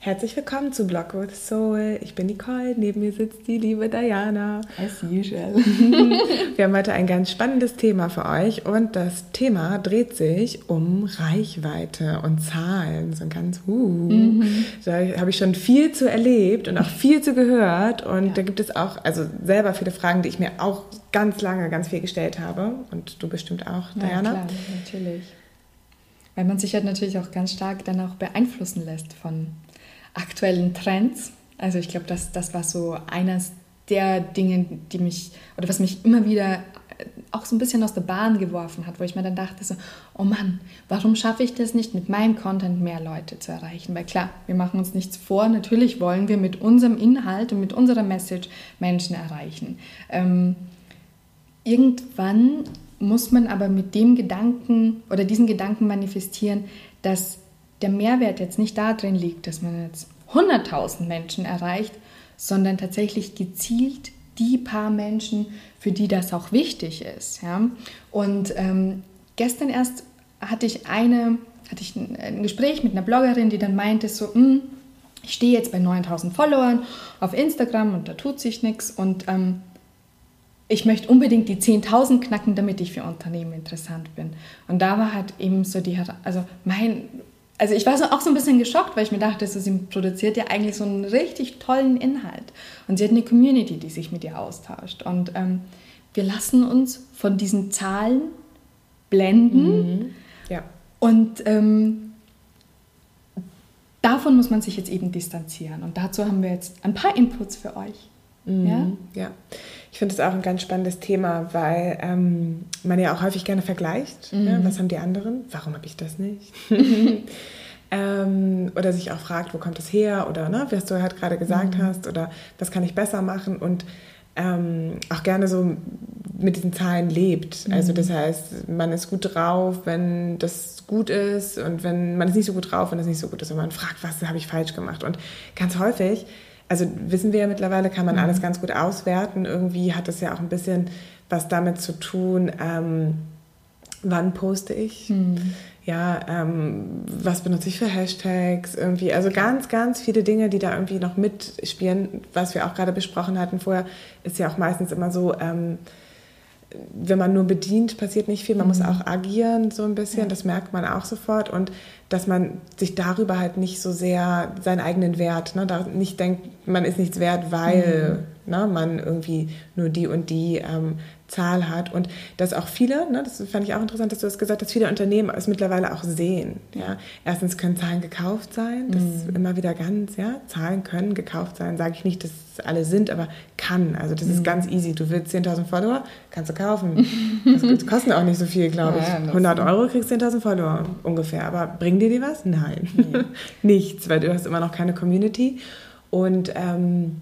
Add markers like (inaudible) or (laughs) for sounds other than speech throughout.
Herzlich willkommen zu Blog with Soul. Ich bin Nicole, neben mir sitzt die liebe Diana. As usual. (laughs) Wir haben heute ein ganz spannendes Thema für euch und das Thema dreht sich um Reichweite und Zahlen. So ein ganz, uh, mhm. da habe ich schon viel zu erlebt und auch viel zu gehört und ja. da gibt es auch, also selber viele Fragen, die ich mir auch ganz lange ganz viel gestellt habe und du bestimmt auch, ja, Diana. Klar, natürlich. Weil man sich halt natürlich auch ganz stark dann auch beeinflussen lässt von aktuellen Trends. Also ich glaube, das, das war so eines der Dinge, die mich, oder was mich immer wieder äh, auch so ein bisschen aus der Bahn geworfen hat, wo ich mir dann dachte, so, oh Mann, warum schaffe ich das nicht, mit meinem Content mehr Leute zu erreichen? Weil klar, wir machen uns nichts vor, natürlich wollen wir mit unserem Inhalt und mit unserer Message Menschen erreichen. Ähm, irgendwann muss man aber mit dem Gedanken oder diesen Gedanken manifestieren, dass der Mehrwert jetzt nicht darin liegt, dass man jetzt 100.000 Menschen erreicht, sondern tatsächlich gezielt die paar Menschen, für die das auch wichtig ist. Ja? Und ähm, gestern erst hatte ich eine, hatte ich ein, ein, Gespräch mit einer Bloggerin, die dann meinte so, hm, ich stehe jetzt bei 9000 Followern auf Instagram und da tut sich nichts und ähm, ich möchte unbedingt die 10.000 knacken, damit ich für Unternehmen interessant bin. Und da war halt eben so die, also mein also ich war so auch so ein bisschen geschockt, weil ich mir dachte, so, sie produziert ja eigentlich so einen richtig tollen Inhalt. Und sie hat eine Community, die sich mit ihr austauscht. Und ähm, wir lassen uns von diesen Zahlen blenden. Mhm. Ja. Und ähm, davon muss man sich jetzt eben distanzieren. Und dazu haben wir jetzt ein paar Inputs für euch. Mhm. Ja? ja. Ich finde es auch ein ganz spannendes Thema, weil ähm, man ja auch häufig gerne vergleicht. Mhm. Ja, was haben die anderen? Warum habe ich das nicht? (laughs) ähm, oder sich auch fragt, wo kommt es her? Oder ne, was du halt gerade gesagt mhm. hast, oder was kann ich besser machen? Und ähm, auch gerne so mit diesen Zahlen lebt. Also mhm. Also das heißt, man ist gut drauf, wenn das gut ist und wenn man ist nicht so gut drauf, wenn das nicht so gut ist und man fragt, was habe ich falsch gemacht. Und ganz häufig also wissen wir ja mittlerweile, kann man mhm. alles ganz gut auswerten. Irgendwie hat das ja auch ein bisschen was damit zu tun, ähm, wann poste ich. Mhm. Ja, ähm, was benutze ich für Hashtags irgendwie. Also ganz, ganz viele Dinge, die da irgendwie noch mitspielen. Was wir auch gerade besprochen hatten vorher, ist ja auch meistens immer so, ähm, wenn man nur bedient, passiert nicht viel. Man mhm. muss auch agieren so ein bisschen. Ja. Das merkt man auch sofort. Und dass man sich darüber halt nicht so sehr seinen eigenen Wert, ne, da nicht denkt, man ist nichts wert, weil mhm. ne, man irgendwie nur die und die ähm, Zahl hat. Und dass auch viele, ne, das fand ich auch interessant, dass du das gesagt hast, viele Unternehmen es mittlerweile auch sehen. Ja. Erstens können Zahlen gekauft sein, das mhm. ist immer wieder ganz, ja, Zahlen können gekauft sein, sage ich nicht, dass es alle sind, aber kann. Also das mhm. ist ganz easy. Du willst 10.000 Follower, kannst du kaufen. (laughs) das kostet auch nicht so viel, glaube ich. Ja, 100 Euro kriegst 10.000 Follower ungefähr. Aber bringen dir die was? Nein, nee. (laughs) nichts, weil du hast immer noch keine Community und ähm,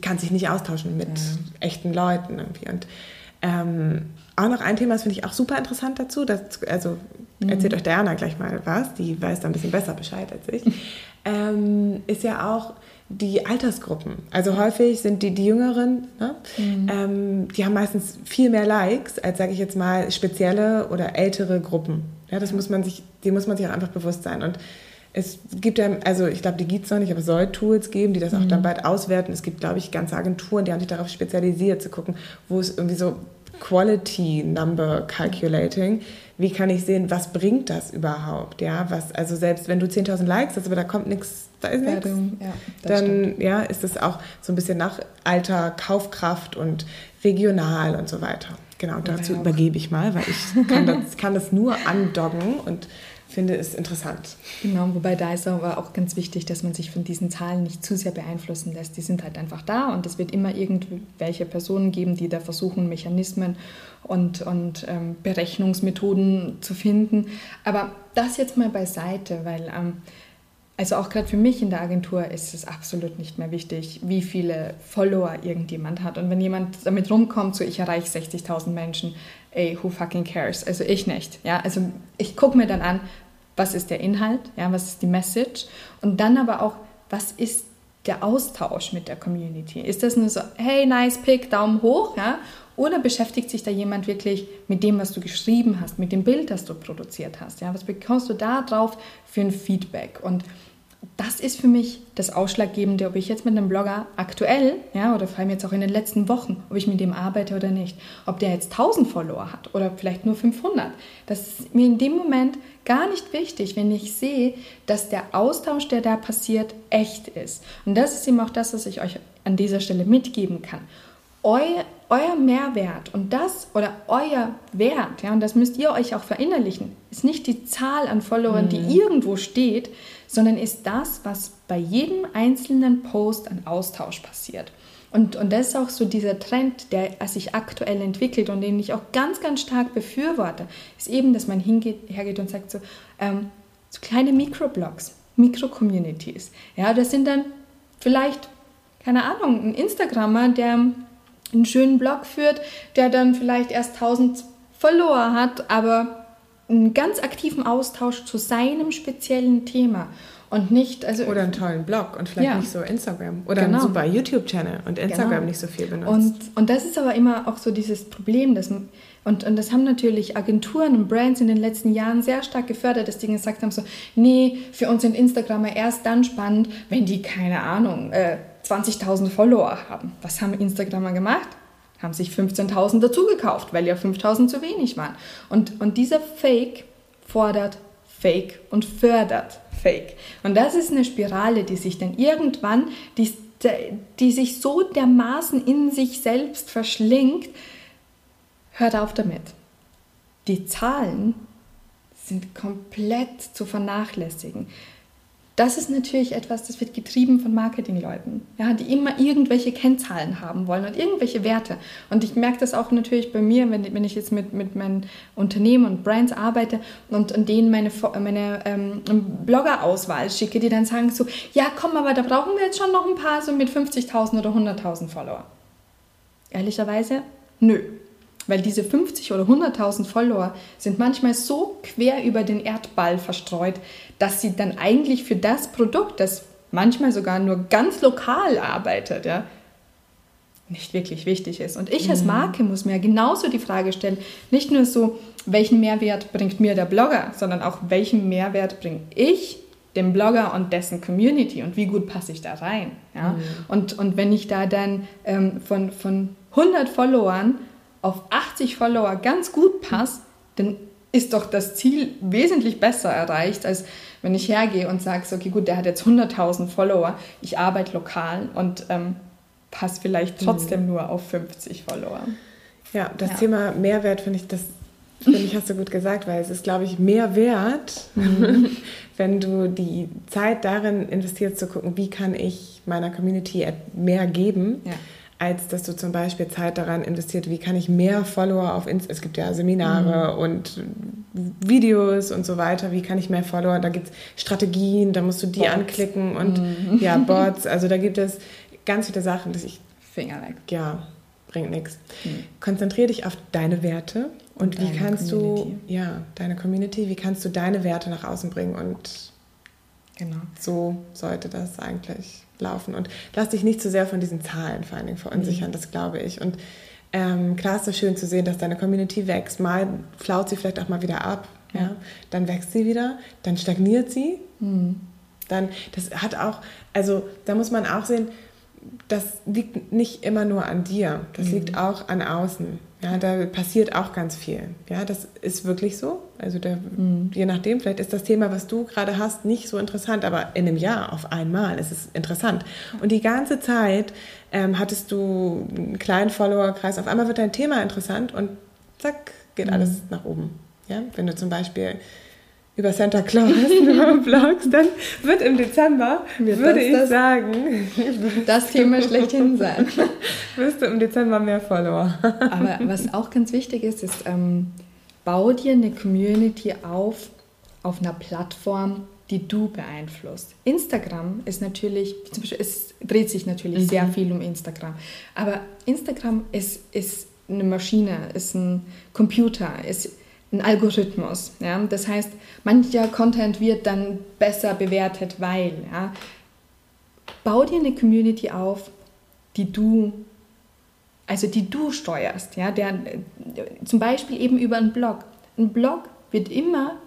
kannst dich nicht austauschen mit ja. echten Leuten irgendwie. Und ähm, auch noch ein Thema, das finde ich auch super interessant dazu. Das, also mhm. erzählt euch Diana gleich mal was, die weiß da ein bisschen besser Bescheid als ich. (laughs) ähm, ist ja auch die Altersgruppen. Also häufig sind die, die Jüngeren, ne? mhm. ähm, die haben meistens viel mehr Likes als, sage ich jetzt mal, spezielle oder ältere Gruppen. Ja, das muss man sich, die muss man sich auch einfach bewusst sein. Und es gibt ja, also ich glaube, die gibt es noch nicht, aber es soll Tools geben, die das auch mhm. dann bald auswerten. Es gibt, glaube ich, ganze Agenturen, die haben sich darauf spezialisiert, zu gucken, wo es irgendwie so Quality Number Calculating. Wie kann ich sehen, was bringt das überhaupt? Ja, was, also selbst wenn du 10.000 Likes hast, aber da kommt nichts, da ist nichts, ja, dann stimmt. ja, ist es auch so ein bisschen nach Alter, Kaufkraft und regional und so weiter. Genau, dazu übergebe ich mal, weil ich kann das, kann das nur andoggen und finde es interessant. Genau, wobei da ist aber auch ganz wichtig, dass man sich von diesen Zahlen nicht zu sehr beeinflussen lässt. Die sind halt einfach da und es wird immer irgendwelche Personen geben, die da versuchen, Mechanismen und, und ähm, Berechnungsmethoden zu finden. Aber das jetzt mal beiseite, weil ähm, also auch gerade für mich in der Agentur ist es absolut nicht mehr wichtig, wie viele Follower irgendjemand hat. Und wenn jemand damit rumkommt, so ich erreiche 60.000 Menschen, ey, who fucking cares? Also ich nicht. Ja, also ich gucke mir dann an, was ist der Inhalt, ja, was ist die Message und dann aber auch, was ist der Austausch mit der Community? Ist das nur so, hey, nice pick, Daumen hoch, ja? Oder beschäftigt sich da jemand wirklich mit dem, was du geschrieben hast, mit dem Bild, das du produziert hast? Ja? Was bekommst du da drauf für ein Feedback? Und das ist für mich das Ausschlaggebende, ob ich jetzt mit einem Blogger aktuell, ja, oder vor allem jetzt auch in den letzten Wochen, ob ich mit dem arbeite oder nicht, ob der jetzt 1000 Follower hat oder vielleicht nur 500. Das ist mir in dem Moment gar nicht wichtig, wenn ich sehe, dass der Austausch, der da passiert, echt ist. Und das ist eben auch das, was ich euch an dieser Stelle mitgeben kann. Euer, euer Mehrwert und das oder euer Wert, ja, und das müsst ihr euch auch verinnerlichen, ist nicht die Zahl an Followern, mhm. die irgendwo steht, sondern ist das, was bei jedem einzelnen Post an Austausch passiert. Und, und das ist auch so dieser Trend, der sich aktuell entwickelt und den ich auch ganz, ganz stark befürworte, ist eben, dass man hingeht, hergeht und sagt so, ähm, so kleine Mikroblogs, Mikro-Communities. Ja, das sind dann vielleicht, keine Ahnung, ein Instagrammer, der einen schönen Blog führt, der dann vielleicht erst 1000 Follower hat, aber einen ganz aktiven Austausch zu seinem speziellen Thema und nicht also oder einen tollen Blog und vielleicht ja. nicht so Instagram oder genau. einen super YouTube Channel und Instagram genau. nicht so viel benutzt und und das ist aber immer auch so dieses Problem dass und, und das haben natürlich Agenturen und Brands in den letzten Jahren sehr stark gefördert, dass die gesagt haben so, nee, für uns sind Instagramer erst dann spannend, wenn die, keine Ahnung, äh, 20.000 Follower haben. Was haben Instagramer gemacht? Haben sich 15.000 dazu gekauft, weil ja 5.000 zu wenig waren. Und, und dieser Fake fordert Fake und fördert Fake. Und das ist eine Spirale, die sich dann irgendwann, die, die sich so dermaßen in sich selbst verschlingt, hört auf damit. Die Zahlen sind komplett zu vernachlässigen das ist natürlich etwas, das wird getrieben von Marketingleuten, ja, die immer irgendwelche Kennzahlen haben wollen und irgendwelche Werte. Und ich merke das auch natürlich bei mir, wenn, wenn ich jetzt mit, mit meinen Unternehmen und Brands arbeite und, und denen meine, meine ähm, Bloggerauswahl schicke, die dann sagen so, ja komm, aber da brauchen wir jetzt schon noch ein paar so mit 50.000 oder 100.000 Follower. Ehrlicherweise, nö. Weil diese 50 oder 100.000 Follower sind manchmal so quer über den Erdball verstreut, dass sie dann eigentlich für das Produkt, das manchmal sogar nur ganz lokal arbeitet, ja, nicht wirklich wichtig ist. Und ich als mhm. Marke muss mir genauso die Frage stellen, nicht nur so, welchen Mehrwert bringt mir der Blogger, sondern auch, welchen Mehrwert bringe ich dem Blogger und dessen Community und wie gut passe ich da rein. Ja? Mhm. Und, und wenn ich da dann ähm, von, von 100 Followern auf 80 Follower ganz gut passt, dann ist doch das Ziel wesentlich besser erreicht, als wenn ich hergehe und sage, okay, gut, der hat jetzt 100.000 Follower, ich arbeite lokal und ähm, passe vielleicht trotzdem mhm. nur auf 50 Follower. Ja, das ja. Thema Mehrwert finde ich, das finde ich, hast du gut gesagt, weil es ist, glaube ich, mehr wert, mhm. (laughs) wenn du die Zeit darin investierst, zu gucken, wie kann ich meiner Community mehr geben. Ja als dass du zum Beispiel Zeit daran investiert, wie kann ich mehr Follower auf Instagram, es gibt ja Seminare mhm. und Videos und so weiter, wie kann ich mehr Follower, da gibt es Strategien, da musst du die Bots. anklicken und mhm. ja, (laughs) Bots, also da gibt es ganz viele Sachen, dass ich... Finger weg. Ja, bringt nichts. Mhm. Konzentriere dich auf deine Werte und, und wie kannst Community. du, ja, deine Community, wie kannst du deine Werte nach außen bringen und genau. so sollte das eigentlich laufen. Und lass dich nicht zu sehr von diesen Zahlen vor allen Dingen verunsichern, mhm. das glaube ich. Und ähm, klar ist es schön zu sehen, dass deine Community wächst. Mal flaut sie vielleicht auch mal wieder ab. Ja. ja? Dann wächst sie wieder, dann stagniert sie. Mhm. Dann, das hat auch, also da muss man auch sehen, das liegt nicht immer nur an dir, das mhm. liegt auch an außen. Ja, da passiert auch ganz viel. Ja, das ist wirklich so. Also der, mhm. je nachdem, vielleicht ist das Thema, was du gerade hast, nicht so interessant, aber in einem Jahr auf einmal ist es interessant. Und die ganze Zeit ähm, hattest du einen kleinen Followerkreis, auf einmal wird dein Thema interessant und zack, geht mhm. alles nach oben. Ja, wenn du zum Beispiel über Santa Claus (laughs) blogst, dann wird im Dezember, wird würde ich das, sagen, das Thema schlechthin sein. (laughs) Wirst du im Dezember mehr Follower. Aber was auch ganz wichtig ist, ist, ähm, bau dir eine Community auf, auf einer Plattform, die du beeinflusst. Instagram ist natürlich, zum Beispiel, es dreht sich natürlich mhm. sehr viel um Instagram, aber Instagram ist, ist eine Maschine, ist ein Computer, ist ein Algorithmus. Ja? Das heißt, mancher Content wird dann besser bewertet, weil. Ja? Bau dir eine Community auf, die du, also die du steuerst. Ja? Der, zum Beispiel eben über einen Blog. Ein Blog wird immer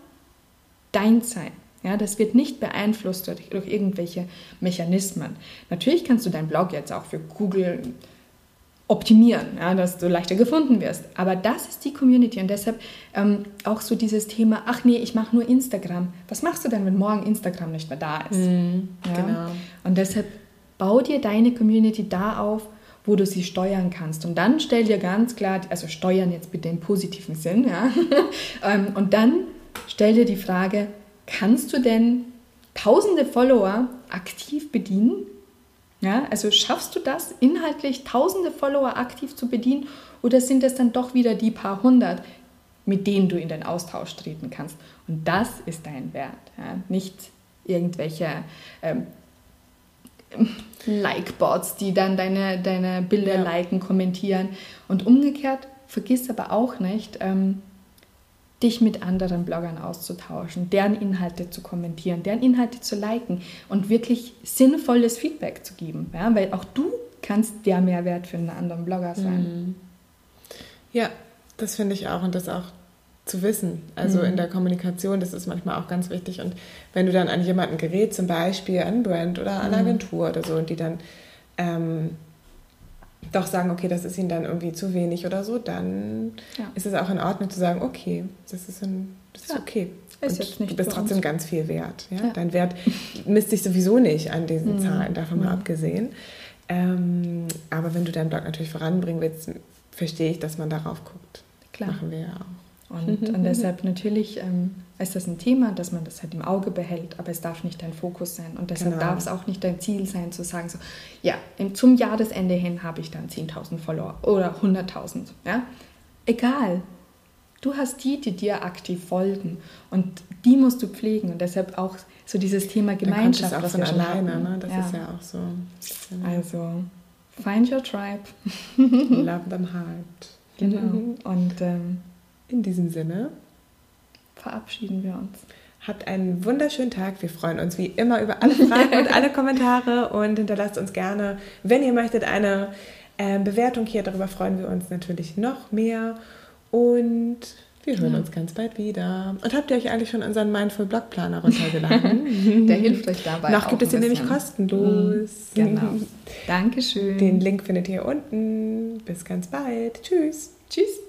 dein sein. Ja, das wird nicht beeinflusst durch, durch irgendwelche Mechanismen. Natürlich kannst du deinen Blog jetzt auch für Google optimieren, ja, dass du leichter gefunden wirst. Aber das ist die Community und deshalb ähm, auch so dieses Thema, ach nee, ich mache nur Instagram. Was machst du denn, wenn morgen Instagram nicht mehr da ist? Mm, ja? Genau. Und deshalb bau dir deine Community da auf, wo du sie steuern kannst. Und dann stell dir ganz klar, also steuern jetzt bitte im positiven Sinn, ja. (laughs) Ähm, und dann stell dir die Frage, kannst du denn tausende Follower aktiv bedienen? Ja, also schaffst du das, inhaltlich tausende Follower aktiv zu bedienen oder sind es dann doch wieder die paar hundert, mit denen du in den Austausch treten kannst? Und das ist dein Wert, ja? nicht irgendwelche ähm, Like-Bots, die dann deine, deine Bilder ja. liken, kommentieren. Und umgekehrt, vergiss aber auch nicht, ähm, dich mit anderen Bloggern auszutauschen, deren Inhalte zu kommentieren, deren Inhalte zu liken und wirklich sinnvolles Feedback zu geben. Ja? Weil auch du kannst der Mehrwert für einen anderen Blogger sein. Mhm. Ja, das finde ich auch und das auch zu wissen. Also mhm. in der Kommunikation, das ist manchmal auch ganz wichtig. Und wenn du dann an jemanden gerät, zum Beispiel an Brand oder an mhm. Agentur oder so, und die dann ähm, doch sagen, okay, das ist ihnen dann irgendwie zu wenig oder so, dann ja. ist es auch in Ordnung zu sagen, okay, das ist, ein, das ist ja. okay. Ist und du bist trotzdem ganz viel wert. Ja? Dein Wert (laughs) misst sich sowieso nicht an diesen mhm. Zahlen, davon mal mhm. abgesehen. Ähm, aber wenn du deinen Blog natürlich voranbringen willst, verstehe ich, dass man darauf guckt. Klar. Machen wir ja auch. Und, und deshalb natürlich ähm, ist das ein Thema, dass man das halt im Auge behält, aber es darf nicht dein Fokus sein. Und deshalb genau. darf es auch nicht dein Ziel sein, zu sagen, so, ja, zum Jahresende hin habe ich dann 10.000 Follower oder 100.000. Ja? Egal. Du hast die, die dir aktiv folgen und die musst du pflegen. Und deshalb auch so dieses Thema Gemeinschaft. Das ist auch von alleine, ne? das ja. ist ja auch so. Genau. Also, find your tribe. Love them hard. (laughs) Genau. Und ähm, in diesem Sinne verabschieden wir uns. Habt einen wunderschönen Tag. Wir freuen uns wie immer über alle Fragen und alle (laughs) Kommentare und hinterlasst uns gerne, wenn ihr möchtet, eine äh, Bewertung hier. Darüber freuen wir uns natürlich noch mehr. Und wir hören ja. uns ganz bald wieder. Und habt ihr euch eigentlich schon unseren Mindful Blog Planer runtergeladen? (laughs) Der hilft euch dabei. Noch gibt es ihn nämlich kostenlos. Genau. (laughs) Dankeschön. Den Link findet ihr unten. Bis ganz bald. Tschüss. Tschüss.